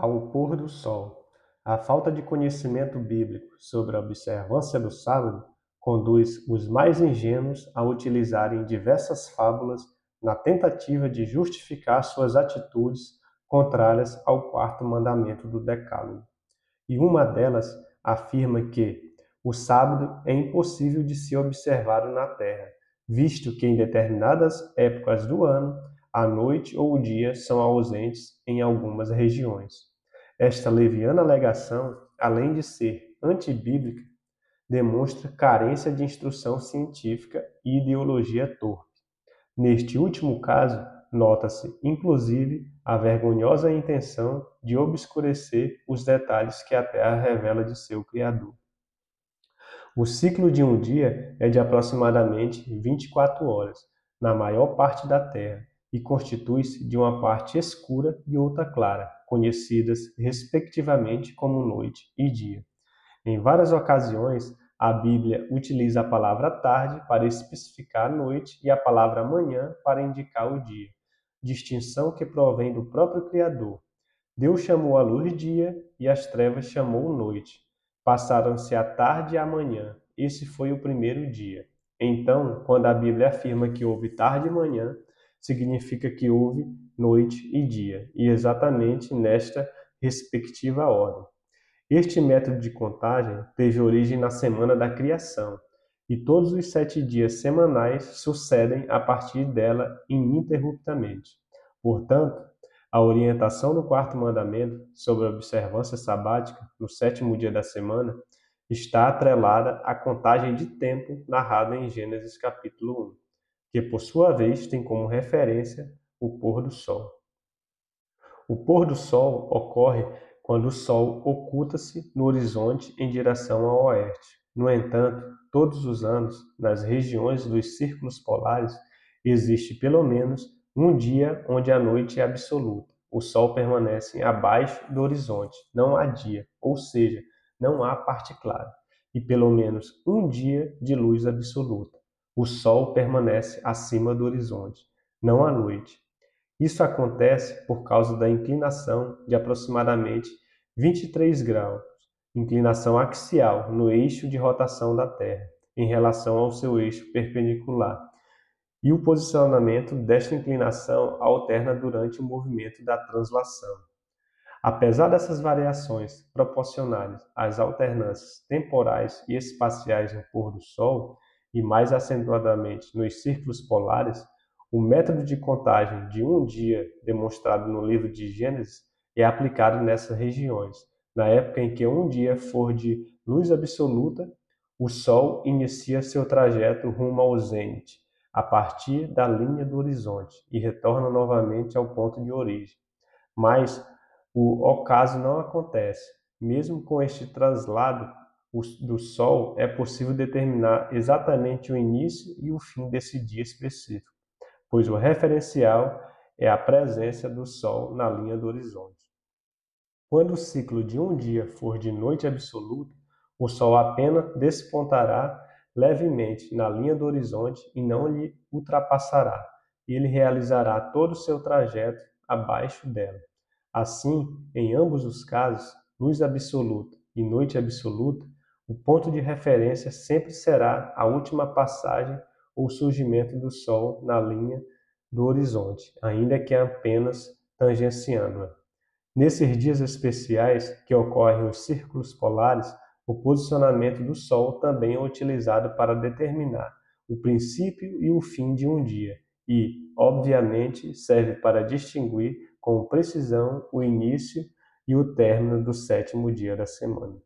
ao pôr do sol. A falta de conhecimento bíblico sobre a observância do sábado conduz os mais ingênuos a utilizarem diversas fábulas na tentativa de justificar suas atitudes contrárias ao quarto mandamento do Decálogo. E uma delas afirma que o sábado é impossível de ser observado na terra, visto que em determinadas épocas do ano a noite ou o dia são ausentes em algumas regiões. Esta leviana alegação, além de ser antibíblica, demonstra carência de instrução científica e ideologia torpe. Neste último caso, nota-se, inclusive, a vergonhosa intenção de obscurecer os detalhes que a Terra revela de seu Criador. O ciclo de um dia é de aproximadamente 24 horas, na maior parte da Terra, e constitui-se de uma parte escura e outra clara, conhecidas respectivamente como noite e dia. Em várias ocasiões, a Bíblia utiliza a palavra tarde para especificar a noite e a palavra manhã para indicar o dia, distinção que provém do próprio Criador. Deus chamou a luz dia e as trevas chamou noite. Passaram-se a tarde e a manhã. Esse foi o primeiro dia. Então, quando a Bíblia afirma que houve tarde e manhã, significa que houve noite e dia, e exatamente nesta respectiva ordem. Este método de contagem teve origem na semana da criação, e todos os sete dias semanais sucedem a partir dela ininterruptamente. Portanto, a orientação do quarto mandamento sobre a observância sabática no sétimo dia da semana está atrelada à contagem de tempo narrada em Gênesis capítulo 1 que por sua vez tem como referência o pôr do sol. O pôr do sol ocorre quando o sol oculta-se no horizonte em direção ao oeste. No entanto, todos os anos, nas regiões dos círculos polares, existe pelo menos um dia onde a noite é absoluta. O sol permanece abaixo do horizonte, não há dia, ou seja, não há parte clara, e pelo menos um dia de luz absoluta o sol permanece acima do horizonte, não à noite. Isso acontece por causa da inclinação de aproximadamente 23 graus, inclinação axial no eixo de rotação da Terra, em relação ao seu eixo perpendicular. E o posicionamento desta inclinação alterna durante o movimento da translação. Apesar dessas variações proporcionais às alternâncias temporais e espaciais no pôr do Sol, e mais acentuadamente nos círculos polares, o método de contagem de um dia demonstrado no livro de Gênesis é aplicado nessas regiões. Na época em que um dia for de luz absoluta, o Sol inicia seu trajeto rumo ao zênite, a partir da linha do horizonte, e retorna novamente ao ponto de origem. Mas o ocaso não acontece. Mesmo com este traslado do Sol, é possível determinar exatamente o início e o fim desse dia específico, pois o referencial é a presença do Sol na linha do horizonte. Quando o ciclo de um dia for de noite absoluta, o Sol apenas despontará levemente na linha do horizonte e não lhe ultrapassará. Ele realizará todo o seu trajeto abaixo dela. Assim, em ambos os casos, luz absoluta e noite absoluta, o ponto de referência sempre será a última passagem ou surgimento do Sol na linha do horizonte, ainda que apenas tangenciando-a. Nesses dias especiais que ocorrem os círculos polares, o posicionamento do Sol também é utilizado para determinar o princípio e o fim de um dia e, obviamente, serve para distinguir com precisão o início e o término do sétimo dia da semana.